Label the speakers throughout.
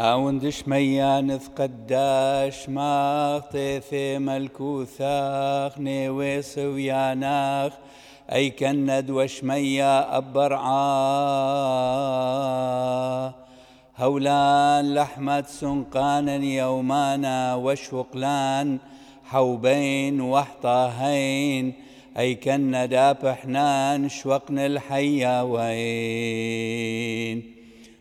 Speaker 1: أوندش ميانث قداش ما طيثي ملكوثاخ نيويس وياناخ أي كند وشميا أبرعا. هولان لحمة سنقانا يومانا وشوقلان حوبين وحطاهين أي كنا داب حنان شوقن الحيا وين.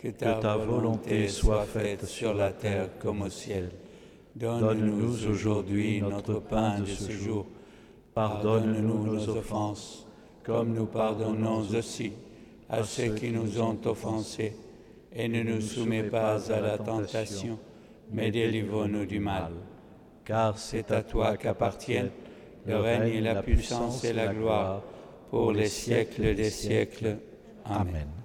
Speaker 1: que ta volonté soit faite sur la terre comme au ciel. Donne-nous aujourd'hui notre pain de ce jour. Pardonne-nous nos offenses, comme nous pardonnons aussi à ceux qui nous ont offensés. Et ne nous soumets pas à la tentation, mais délivre-nous du mal. Car c'est à toi qu'appartiennent le règne, la puissance et la gloire pour les siècles des siècles. Amen.